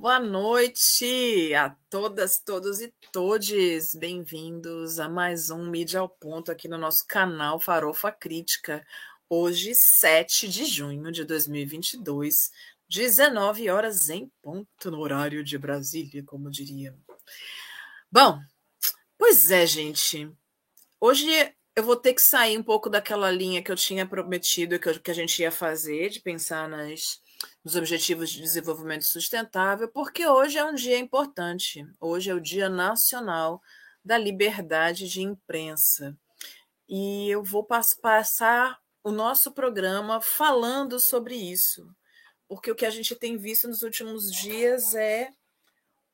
Boa noite a todas, todos e todes. Bem-vindos a mais um Mídia ao Ponto aqui no nosso canal Farofa Crítica. Hoje, 7 de junho de 2022, 19 horas em ponto no horário de Brasília, como diria. Bom, pois é, gente. Hoje eu vou ter que sair um pouco daquela linha que eu tinha prometido que, eu, que a gente ia fazer, de pensar nas nos Objetivos de Desenvolvimento Sustentável, porque hoje é um dia importante. Hoje é o Dia Nacional da Liberdade de Imprensa. E eu vou passar o nosso programa falando sobre isso, porque o que a gente tem visto nos últimos dias é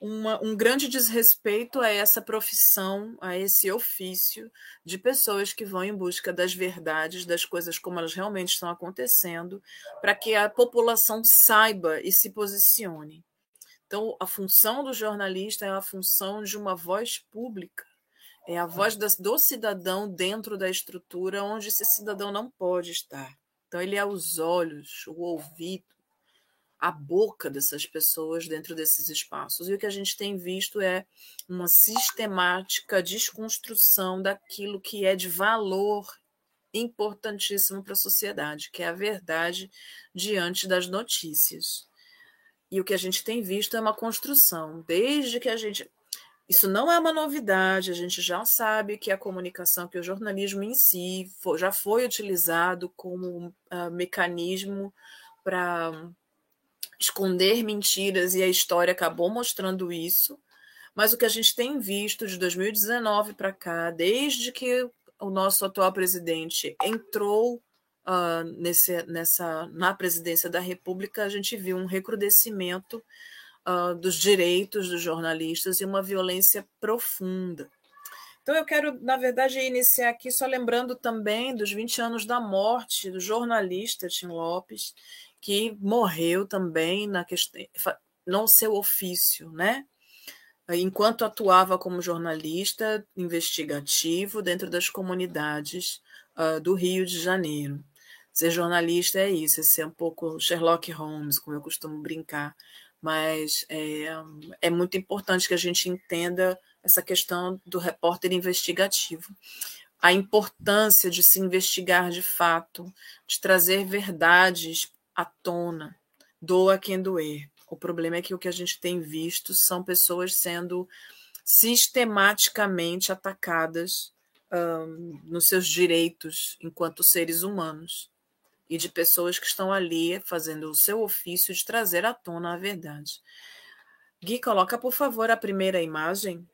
uma, um grande desrespeito a essa profissão, a esse ofício de pessoas que vão em busca das verdades, das coisas como elas realmente estão acontecendo, para que a população saiba e se posicione. Então, a função do jornalista é a função de uma voz pública, é a voz do cidadão dentro da estrutura onde esse cidadão não pode estar. Então, ele é os olhos, o ouvido, a boca dessas pessoas dentro desses espaços. E o que a gente tem visto é uma sistemática desconstrução daquilo que é de valor importantíssimo para a sociedade, que é a verdade diante das notícias. E o que a gente tem visto é uma construção, desde que a gente. Isso não é uma novidade, a gente já sabe que a comunicação, que o jornalismo em si já foi utilizado como uh, mecanismo para esconder mentiras e a história acabou mostrando isso. Mas o que a gente tem visto de 2019 para cá, desde que o nosso atual presidente entrou uh, nesse, nessa, na presidência da República, a gente viu um recrudescimento uh, dos direitos dos jornalistas e uma violência profunda. Então, eu quero, na verdade, iniciar aqui só lembrando também dos 20 anos da morte do jornalista Tim Lopes, que morreu também na questão, no seu ofício, né? Enquanto atuava como jornalista investigativo dentro das comunidades uh, do Rio de Janeiro. Ser jornalista é isso, é ser um pouco Sherlock Holmes, como eu costumo brincar, mas é, é muito importante que a gente entenda essa questão do repórter investigativo a importância de se investigar de fato, de trazer verdades à tona, doa quem doer. O problema é que o que a gente tem visto são pessoas sendo sistematicamente atacadas um, nos seus direitos enquanto seres humanos e de pessoas que estão ali fazendo o seu ofício de trazer à tona a verdade. Gui, coloca, por favor, a primeira imagem.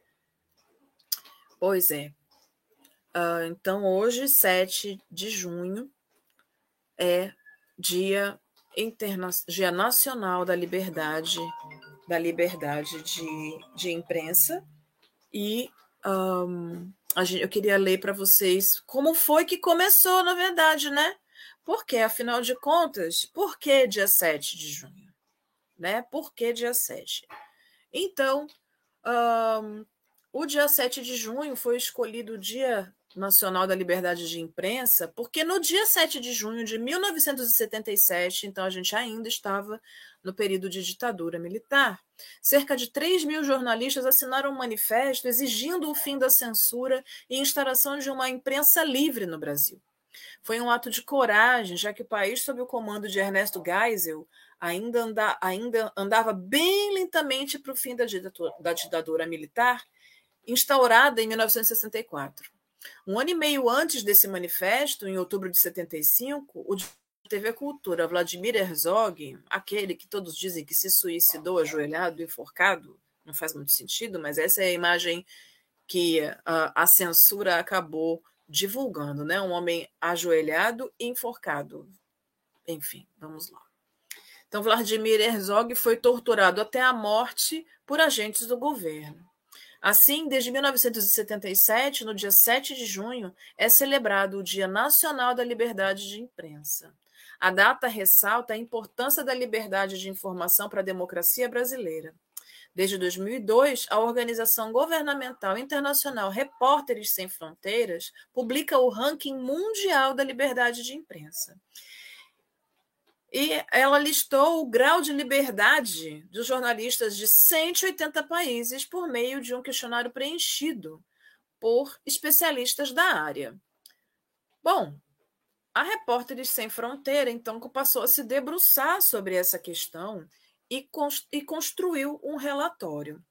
Pois é. Uh, então, hoje, 7 de junho, é dia interna Dia Nacional da Liberdade, da Liberdade de, de Imprensa. E um, gente, eu queria ler para vocês como foi que começou, na verdade, né? Porque, afinal de contas, por que dia 7 de junho? Né? Por que dia 7? Então, um, o dia 7 de junho foi escolhido o dia Nacional da Liberdade de Imprensa, porque no dia 7 de junho de 1977, então a gente ainda estava no período de ditadura militar, cerca de 3 mil jornalistas assinaram um manifesto exigindo o fim da censura e instalação de uma imprensa livre no Brasil. Foi um ato de coragem, já que o país, sob o comando de Ernesto Geisel, ainda, anda, ainda andava bem lentamente para o fim da ditadura, da ditadura militar, instaurada em 1964. Um ano e meio antes desse manifesto, em outubro de 75, o TV Cultura, Vladimir Herzog, aquele que todos dizem que se suicidou ajoelhado enforcado, não faz muito sentido, mas essa é a imagem que a, a censura acabou divulgando, né? Um homem ajoelhado e enforcado. Enfim, vamos lá. Então, Vladimir Herzog foi torturado até a morte por agentes do governo. Assim, desde 1977, no dia 7 de junho, é celebrado o Dia Nacional da Liberdade de Imprensa. A data ressalta a importância da liberdade de informação para a democracia brasileira. Desde 2002, a organização governamental internacional Repórteres Sem Fronteiras publica o ranking mundial da liberdade de imprensa. E ela listou o grau de liberdade dos jornalistas de 180 países por meio de um questionário preenchido por especialistas da área. Bom, a Repórteres Sem Fronteira então passou a se debruçar sobre essa questão e, construiu um relatório.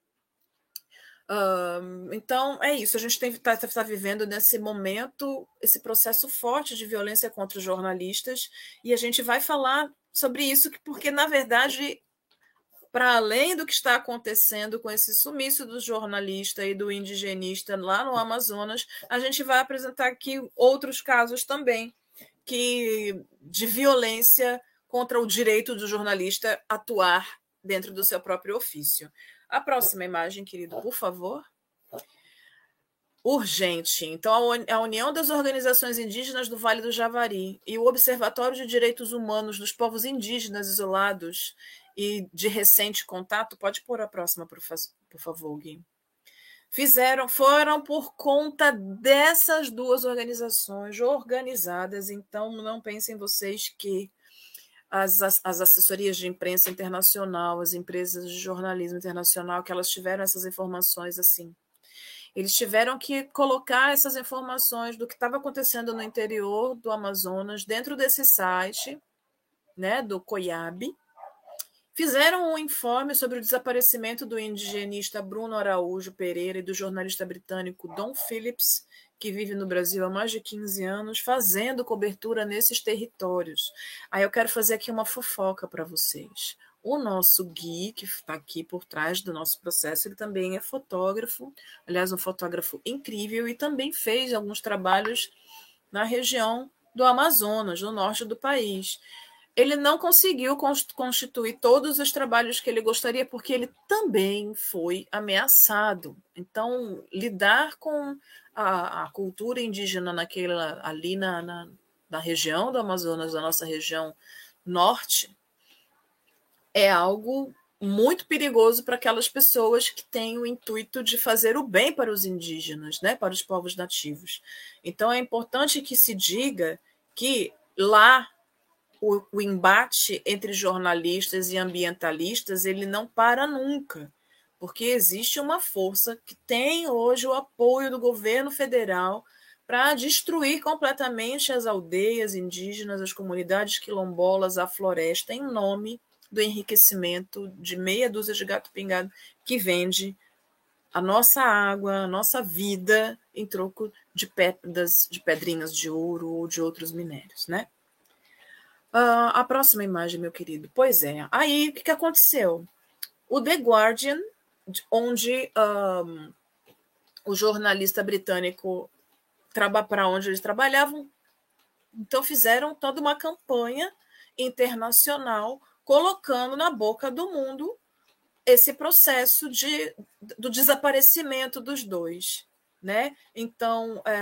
Então, é isso. A gente está tá vivendo nesse momento esse processo forte de violência contra os jornalistas e a gente vai falar sobre isso, porque, na verdade, para além do que está acontecendo com esse sumiço do jornalista e do indigenista lá no Amazonas, a gente vai apresentar aqui outros casos também que de violência contra o direito do jornalista atuar dentro do seu próprio ofício. A próxima imagem, querido, por favor. Urgente. Então, a União das Organizações Indígenas do Vale do Javari e o Observatório de Direitos Humanos dos Povos Indígenas Isolados e de recente contato, pode pôr a próxima, por, favor, Gui. Fizeram, foram por conta dessas duas organizações organizadas, então não pensem vocês que as, as assessorias de imprensa internacional, as empresas de jornalismo internacional, que elas tiveram essas informações assim. Eles tiveram que colocar essas informações do que estava acontecendo no interior do Amazonas dentro desse site, né, do COIAB. Fizeram um informe sobre o desaparecimento do indigenista Bruno Araújo Pereira e do jornalista britânico Don Phillips, que vive no Brasil há mais de 15 anos, fazendo cobertura nesses territórios. Aí eu quero fazer aqui uma fofoca para vocês. O nosso Gui, que está aqui por trás do nosso processo, ele também é fotógrafo, aliás, um fotógrafo incrível, e também fez alguns trabalhos na região do Amazonas, no norte do país. Ele não conseguiu constituir todos os trabalhos que ele gostaria, porque ele também foi ameaçado. Então, lidar com a, a cultura indígena naquela, ali na, na, na região do Amazonas, da nossa região norte, é algo muito perigoso para aquelas pessoas que têm o intuito de fazer o bem para os indígenas, né, para os povos nativos. Então é importante que se diga que lá o, o embate entre jornalistas e ambientalistas ele não para nunca porque existe uma força que tem hoje o apoio do governo federal para destruir completamente as aldeias indígenas, as comunidades quilombolas, a floresta, em nome do enriquecimento de meia dúzia de gato pingado que vende a nossa água, a nossa vida em troco de pedras, de pedrinhas de ouro ou de outros minérios, né? Uh, a próxima imagem, meu querido. Pois é. Aí, o que, que aconteceu? O The Guardian onde um, o jornalista britânico para onde eles trabalhavam. Então fizeram toda uma campanha internacional colocando na boca do mundo esse processo de, do desaparecimento dos dois. Né? Então, é,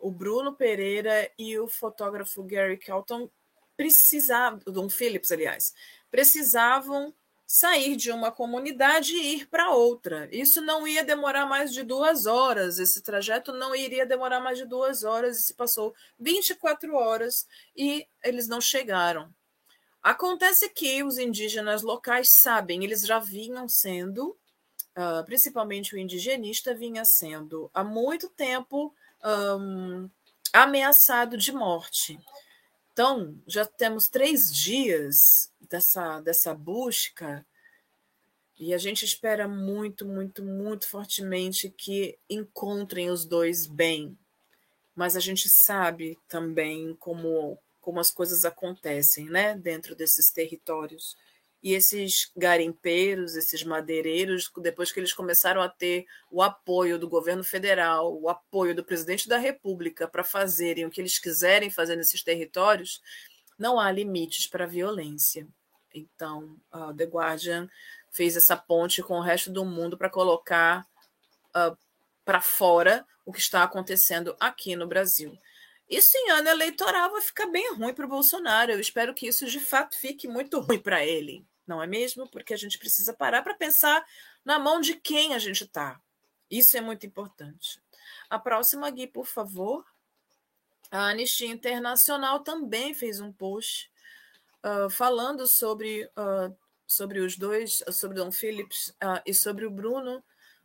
o Bruno Pereira e o fotógrafo Gary Kelton precisavam, Don Phillips, aliás, precisavam sair de uma comunidade e ir para outra. Isso não ia demorar mais de duas horas, esse trajeto não iria demorar mais de duas horas, e se passou 24 horas e eles não chegaram. Acontece que os indígenas locais sabem, eles já vinham sendo, uh, principalmente o indigenista, vinha sendo há muito tempo um, ameaçado de morte. Então, já temos três dias dessa, dessa busca e a gente espera muito, muito, muito fortemente que encontrem os dois bem. Mas a gente sabe também como, como as coisas acontecem né, dentro desses territórios. E esses garimpeiros, esses madeireiros, depois que eles começaram a ter o apoio do governo federal, o apoio do presidente da República para fazerem o que eles quiserem fazer nesses territórios, não há limites para a violência. Então, uh, The Guardian fez essa ponte com o resto do mundo para colocar uh, para fora o que está acontecendo aqui no Brasil. Isso em ano eleitoral vai ficar bem ruim para o Bolsonaro. Eu espero que isso de fato fique muito ruim para ele não é mesmo? Porque a gente precisa parar para pensar na mão de quem a gente está. Isso é muito importante. A próxima, Gui, por favor. A Anistia Internacional também fez um post uh, falando sobre, uh, sobre os dois, sobre Dom Phillips uh, e sobre o Bruno,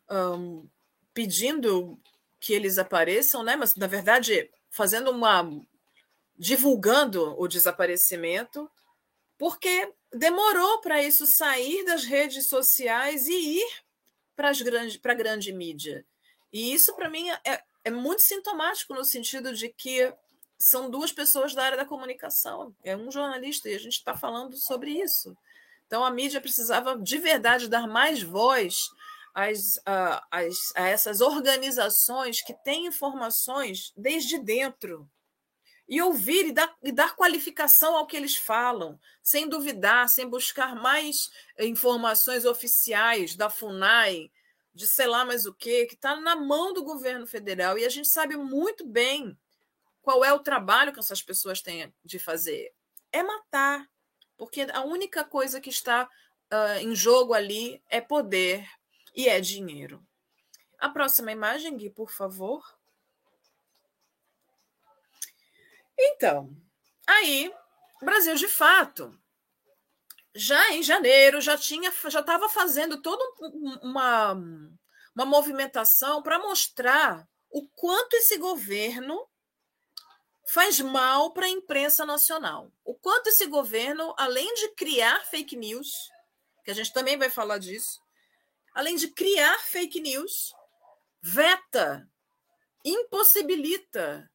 um, pedindo que eles apareçam, né? Mas na verdade fazendo uma divulgando o desaparecimento, porque demorou para isso sair das redes sociais e ir para a grande mídia. E isso, para mim, é, é muito sintomático no sentido de que são duas pessoas da área da comunicação, é um jornalista, e a gente está falando sobre isso. Então, a mídia precisava de verdade dar mais voz às, às, a essas organizações que têm informações desde dentro. E ouvir e dar, e dar qualificação ao que eles falam, sem duvidar, sem buscar mais informações oficiais da FUNAI, de sei lá mais o que, que está na mão do governo federal. E a gente sabe muito bem qual é o trabalho que essas pessoas têm de fazer. É matar, porque a única coisa que está uh, em jogo ali é poder e é dinheiro. A próxima imagem, Gui, por favor. Então, aí, Brasil de fato já em janeiro já tinha já estava fazendo toda uma, uma movimentação para mostrar o quanto esse governo faz mal para a imprensa nacional. O quanto esse governo, além de criar fake news, que a gente também vai falar disso, além de criar fake news, veta, impossibilita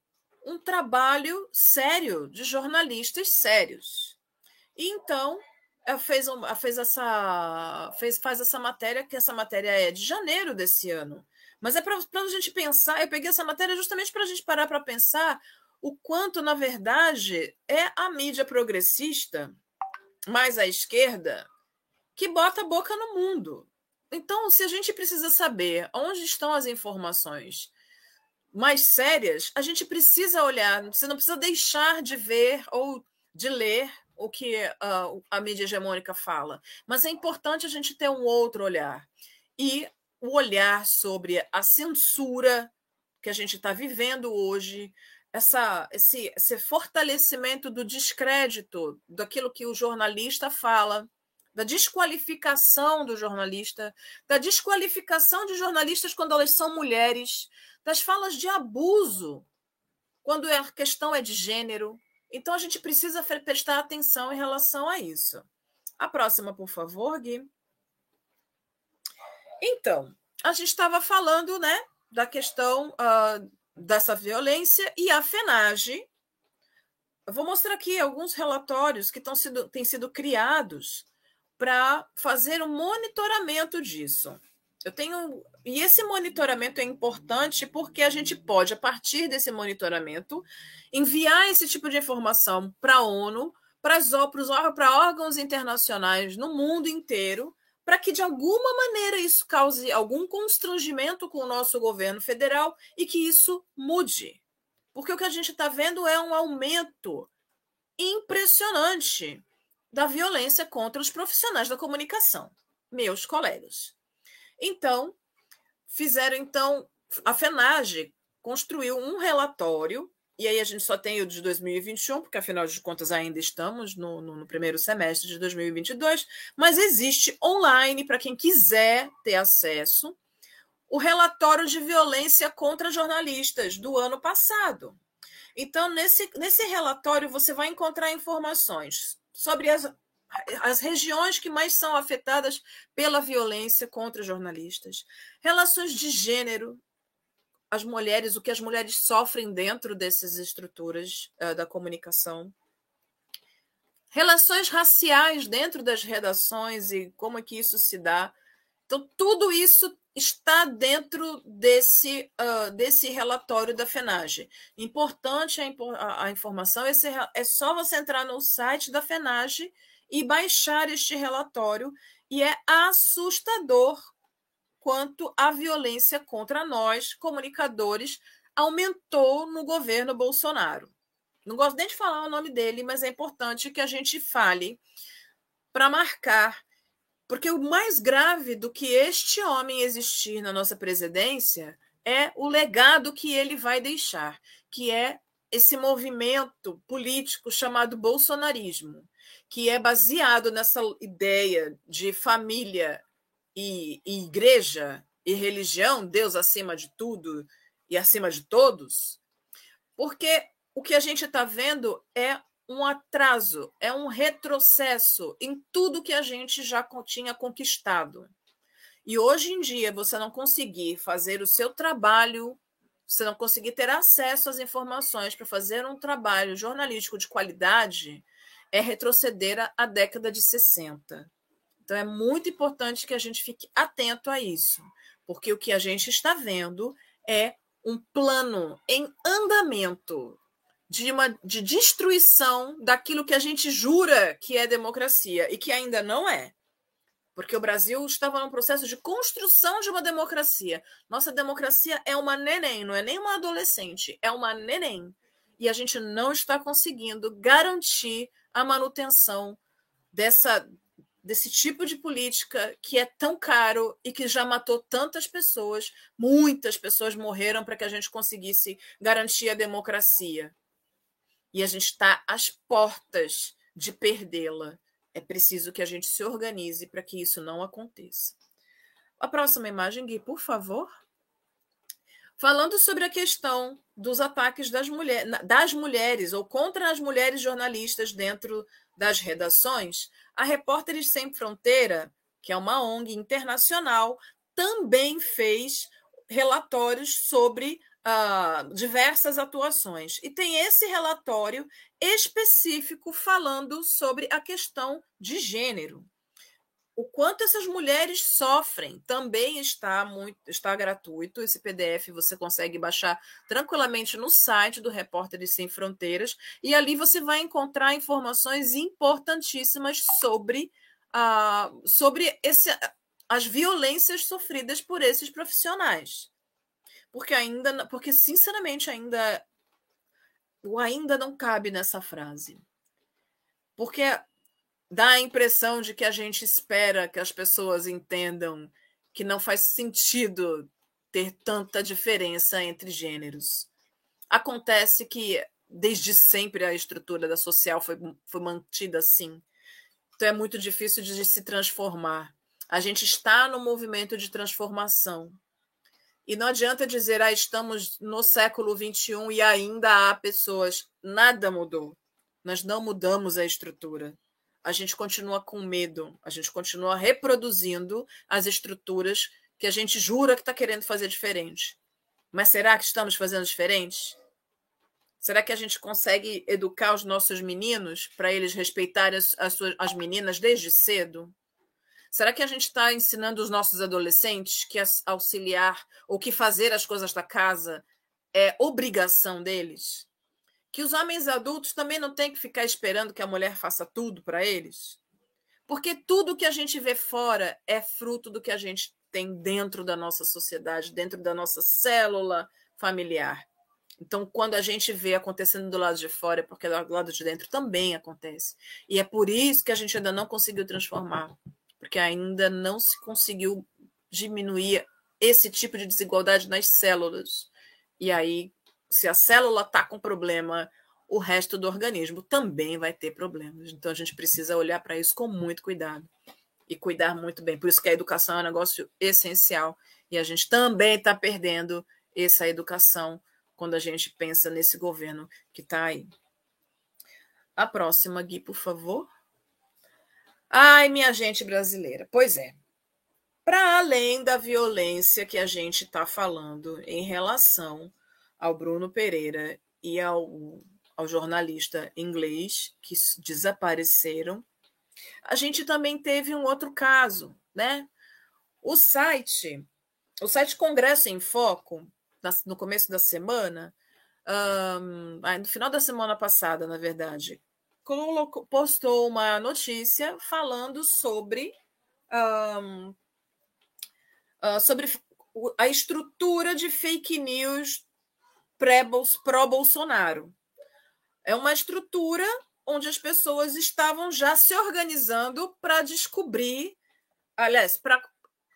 um trabalho sério de jornalistas sérios. E então fez, fez essa fez, faz essa matéria, que essa matéria é de janeiro desse ano. Mas é para a gente pensar, eu peguei essa matéria justamente para a gente parar para pensar o quanto, na verdade, é a mídia progressista, mais à esquerda, que bota a boca no mundo. Então, se a gente precisa saber onde estão as informações mais sérias, a gente precisa olhar, você não precisa deixar de ver ou de ler o que uh, a mídia hegemônica fala, mas é importante a gente ter um outro olhar. E o olhar sobre a censura que a gente está vivendo hoje, essa, esse, esse fortalecimento do descrédito daquilo que o jornalista fala, da desqualificação do jornalista, da desqualificação de jornalistas quando elas são mulheres, das falas de abuso quando a questão é de gênero, então a gente precisa prestar atenção em relação a isso. A próxima, por favor, Gui. Então, a gente estava falando, né, da questão uh, dessa violência e a FENAGE. Eu vou mostrar aqui alguns relatórios que sido, têm sido criados para fazer um monitoramento disso. Eu tenho. E esse monitoramento é importante porque a gente pode, a partir desse monitoramento, enviar esse tipo de informação para a ONU, para órgãos internacionais no mundo inteiro, para que de alguma maneira isso cause algum constrangimento com o nosso governo federal e que isso mude. Porque o que a gente está vendo é um aumento impressionante da violência contra os profissionais da comunicação, meus colegas. Então, fizeram então a FENAGE construiu um relatório e aí a gente só tem o de 2021, porque afinal de contas ainda estamos no, no, no primeiro semestre de 2022, mas existe online para quem quiser ter acesso o relatório de violência contra jornalistas do ano passado. Então, nesse, nesse relatório, você vai encontrar informações sobre as as regiões que mais são afetadas pela violência contra jornalistas, relações de gênero, as mulheres, o que as mulheres sofrem dentro dessas estruturas uh, da comunicação, relações raciais dentro das redações e como é que isso se dá. Então, tudo isso está dentro desse, uh, desse relatório da FENAGE. Importante a, a, informação, esse, é só você entrar no site da FENAGE e baixar este relatório, e é assustador quanto a violência contra nós, comunicadores, aumentou no governo Bolsonaro. Não gosto nem de falar o nome dele, mas é importante que a gente fale para marcar, porque o mais grave do que este homem existir na nossa presidência é o legado que ele vai deixar, que é esse movimento político chamado bolsonarismo que é baseado nessa ideia de família e, e igreja e religião, Deus acima de tudo e acima de todos, porque o que a gente está vendo é um atraso, é um retrocesso em tudo que a gente já tinha conquistado. E hoje em dia, você não conseguir fazer o seu trabalho, você não conseguir ter acesso às informações para fazer um trabalho jornalístico de qualidade, é retroceder à década de 60. Então, é muito importante que a gente fique atento a isso, porque o que a gente está vendo é um plano em andamento de uma de destruição daquilo que a gente jura que é democracia e que ainda não é. Porque o Brasil estava num processo de construção de uma democracia. Nossa democracia é uma neném, não é nem uma adolescente, é uma neném. E a gente não está conseguindo garantir a manutenção dessa desse tipo de política que é tão caro e que já matou tantas pessoas, muitas pessoas morreram para que a gente conseguisse garantir a democracia. E a gente está às portas de perdê-la. É preciso que a gente se organize para que isso não aconteça. A próxima imagem, Gui, por favor. Falando sobre a questão dos ataques das, mulher, das mulheres ou contra as mulheres jornalistas dentro das redações, a Repórteres Sem Fronteira, que é uma ONG internacional, também fez relatórios sobre uh, diversas atuações. E tem esse relatório específico falando sobre a questão de gênero. O quanto essas mulheres sofrem também está muito está gratuito. Esse PDF você consegue baixar tranquilamente no site do Repórteres Sem Fronteiras e ali você vai encontrar informações importantíssimas sobre, uh, sobre esse, as violências sofridas por esses profissionais. Porque ainda, porque sinceramente ainda o ainda não cabe nessa frase. Porque dá a impressão de que a gente espera que as pessoas entendam que não faz sentido ter tanta diferença entre gêneros. Acontece que desde sempre a estrutura da social foi, foi mantida assim. Então é muito difícil de se transformar. A gente está no movimento de transformação. E não adianta dizer, ah, estamos no século XXI e ainda há pessoas. Nada mudou. Nós não mudamos a estrutura a gente continua com medo, a gente continua reproduzindo as estruturas que a gente jura que está querendo fazer diferente. Mas será que estamos fazendo diferente? Será que a gente consegue educar os nossos meninos para eles respeitarem as, as, suas, as meninas desde cedo? Será que a gente está ensinando os nossos adolescentes que auxiliar ou que fazer as coisas da casa é obrigação deles? que os homens adultos também não têm que ficar esperando que a mulher faça tudo para eles? Porque tudo que a gente vê fora é fruto do que a gente tem dentro da nossa sociedade, dentro da nossa célula familiar. Então, quando a gente vê acontecendo do lado de fora, é porque do lado de dentro também acontece. E é por isso que a gente ainda não conseguiu transformar, porque ainda não se conseguiu diminuir esse tipo de desigualdade nas células. E aí se a célula está com problema, o resto do organismo também vai ter problemas. Então a gente precisa olhar para isso com muito cuidado e cuidar muito bem. Por isso que a educação é um negócio essencial e a gente também está perdendo essa educação quando a gente pensa nesse governo que está aí. A próxima, Gui, por favor. Ai, minha gente brasileira. Pois é. Para além da violência que a gente está falando em relação ao Bruno Pereira e ao, ao jornalista inglês que desapareceram. A gente também teve um outro caso, né? O site, o site Congresso em Foco, no começo da semana, um, no final da semana passada, na verdade, colocou, postou uma notícia falando sobre um, uh, sobre a estrutura de fake news pró-Bolsonaro. É uma estrutura onde as pessoas estavam já se organizando para descobrir, aliás, para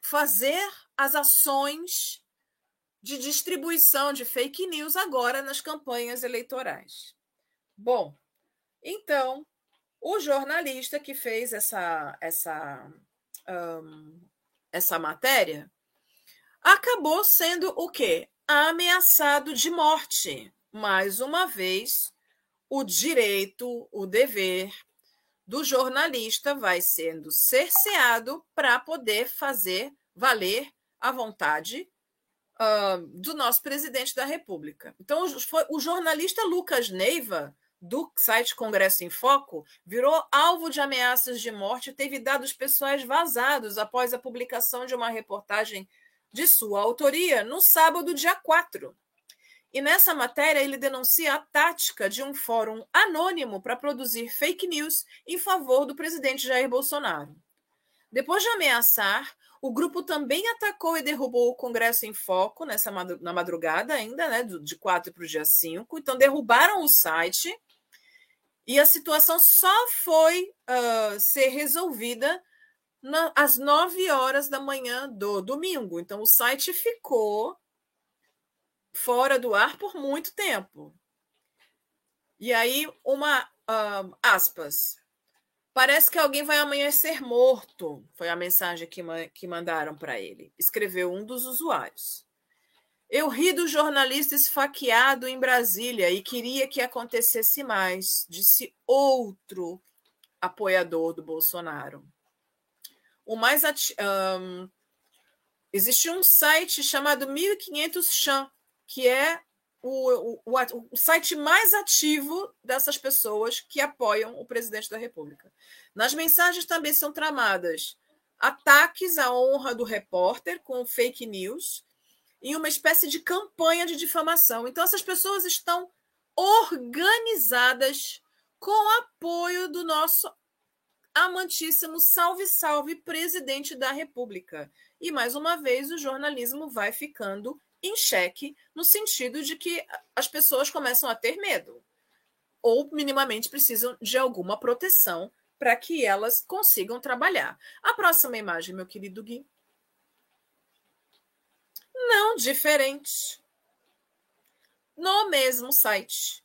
fazer as ações de distribuição de fake news agora nas campanhas eleitorais. Bom, então O jornalista que fez essa, essa, um, essa matéria acabou sendo o quê? Ameaçado de morte. Mais uma vez, o direito, o dever do jornalista vai sendo cerceado para poder fazer valer a vontade uh, do nosso presidente da República. Então, foi, o jornalista Lucas Neiva, do site Congresso em Foco, virou alvo de ameaças de morte, teve dados pessoais vazados após a publicação de uma reportagem de sua autoria no sábado, dia 4. E nessa matéria, ele denuncia a tática de um fórum anônimo para produzir fake news em favor do presidente Jair Bolsonaro. Depois de ameaçar, o grupo também atacou e derrubou o Congresso em Foco nessa madrugada ainda, né, de 4 para o dia 5. Então, derrubaram o site e a situação só foi uh, ser resolvida na, às 9 horas da manhã do domingo. Então, o site ficou fora do ar por muito tempo. E aí, uma uh, aspas. Parece que alguém vai amanhecer morto, foi a mensagem que, que mandaram para ele. Escreveu um dos usuários. Eu ri do jornalista esfaqueado em Brasília e queria que acontecesse mais, disse outro apoiador do Bolsonaro. O mais ati... um, existe um site chamado 1500 Chan, que é o, o, o, site mais ativo dessas pessoas que apoiam o presidente da República. Nas mensagens também são tramadas ataques à honra do repórter com fake news e uma espécie de campanha de difamação. Então, essas pessoas estão organizadas com apoio do nosso amantíssimo salve, salve presidente da República. E mais uma vez o jornalismo vai ficando em xeque, no sentido de que as pessoas começam a ter medo, ou minimamente precisam de alguma proteção para que elas consigam trabalhar. A próxima imagem, meu querido Gui. Não diferente. No mesmo site.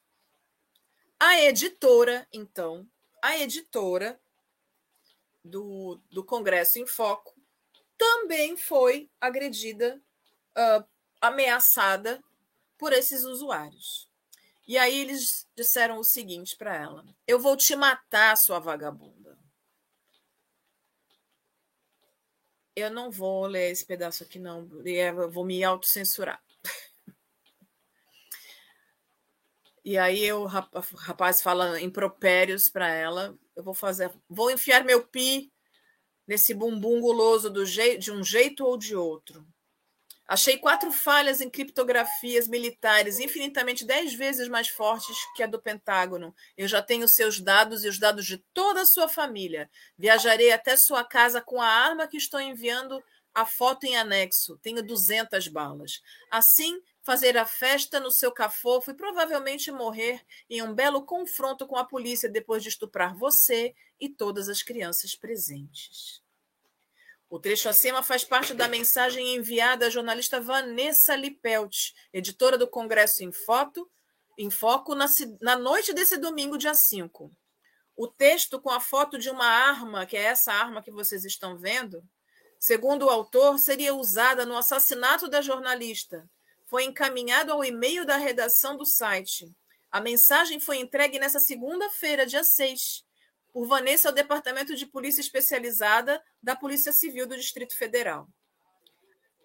A editora, então, a editora do, do Congresso em Foco também foi agredida uh, ameaçada por esses usuários. E aí eles disseram o seguinte para ela: Eu vou te matar, sua vagabunda. Eu não vou ler esse pedaço aqui, não. Eu vou me autocensurar. E aí o rapaz fala impropérios para ela. Eu vou fazer, vou enfiar meu pi nesse bumbum guloso do de um jeito ou de outro. Achei quatro falhas em criptografias militares infinitamente dez vezes mais fortes que a do Pentágono. Eu já tenho seus dados e os dados de toda a sua família. Viajarei até sua casa com a arma que estou enviando a foto em anexo. Tenho 200 balas. Assim, fazer a festa no seu cafofo e provavelmente morrer em um belo confronto com a polícia depois de estuprar você e todas as crianças presentes. O trecho acima faz parte da mensagem enviada à jornalista Vanessa Lipelt, editora do Congresso em Foto, em Foco, na, na noite desse domingo, dia 5. O texto com a foto de uma arma, que é essa arma que vocês estão vendo, segundo o autor, seria usada no assassinato da jornalista. Foi encaminhado ao e-mail da redação do site. A mensagem foi entregue nessa segunda-feira, dia 6 por Vanessa ao Departamento de Polícia Especializada da Polícia Civil do Distrito Federal.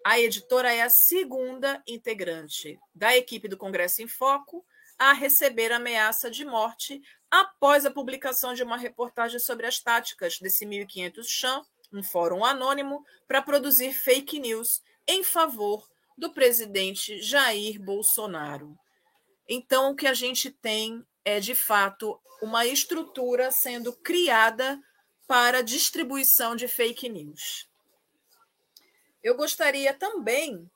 A editora é a segunda integrante da equipe do Congresso em Foco a receber ameaça de morte após a publicação de uma reportagem sobre as táticas desse 1500 Cham, um fórum anônimo, para produzir fake news em favor do presidente Jair Bolsonaro. Então, o que a gente tem é, de fato, uma estrutura sendo criada para distribuição de fake news. Eu gostaria também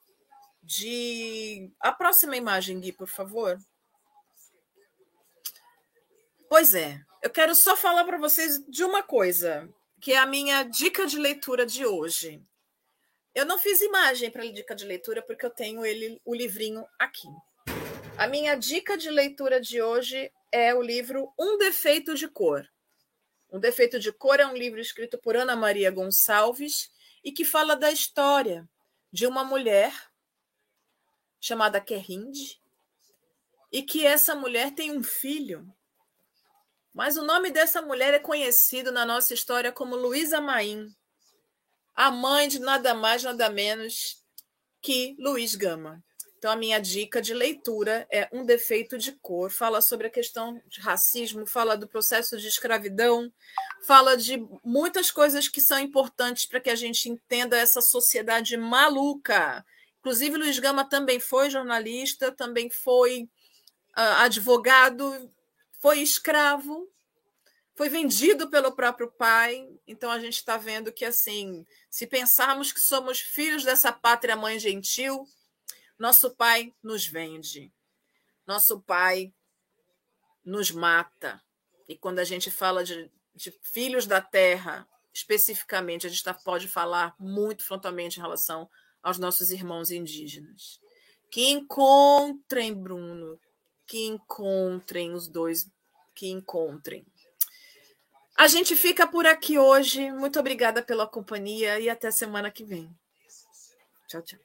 de. A próxima imagem, Gui, por favor. Pois é, eu quero só falar para vocês de uma coisa, que é a minha dica de leitura de hoje. Eu não fiz imagem para a dica de leitura porque eu tenho ele, o livrinho aqui. A minha dica de leitura de hoje é o livro Um Defeito de Cor. Um Defeito de Cor é um livro escrito por Ana Maria Gonçalves e que fala da história de uma mulher chamada Kerrinde e que essa mulher tem um filho. Mas o nome dessa mulher é conhecido na nossa história como Luísa Maim, a mãe de nada mais, nada menos que Luiz Gama. Então, a minha dica de leitura é Um Defeito de Cor. Fala sobre a questão de racismo, fala do processo de escravidão, fala de muitas coisas que são importantes para que a gente entenda essa sociedade maluca. Inclusive, Luiz Gama também foi jornalista, também foi uh, advogado, foi escravo, foi vendido pelo próprio pai. Então, a gente está vendo que, assim, se pensarmos que somos filhos dessa pátria mãe gentil, nosso pai nos vende, nosso pai nos mata. E quando a gente fala de, de filhos da terra, especificamente, a gente tá, pode falar muito frontalmente em relação aos nossos irmãos indígenas. Que encontrem, Bruno, que encontrem os dois, que encontrem. A gente fica por aqui hoje. Muito obrigada pela companhia e até semana que vem. Tchau, tchau.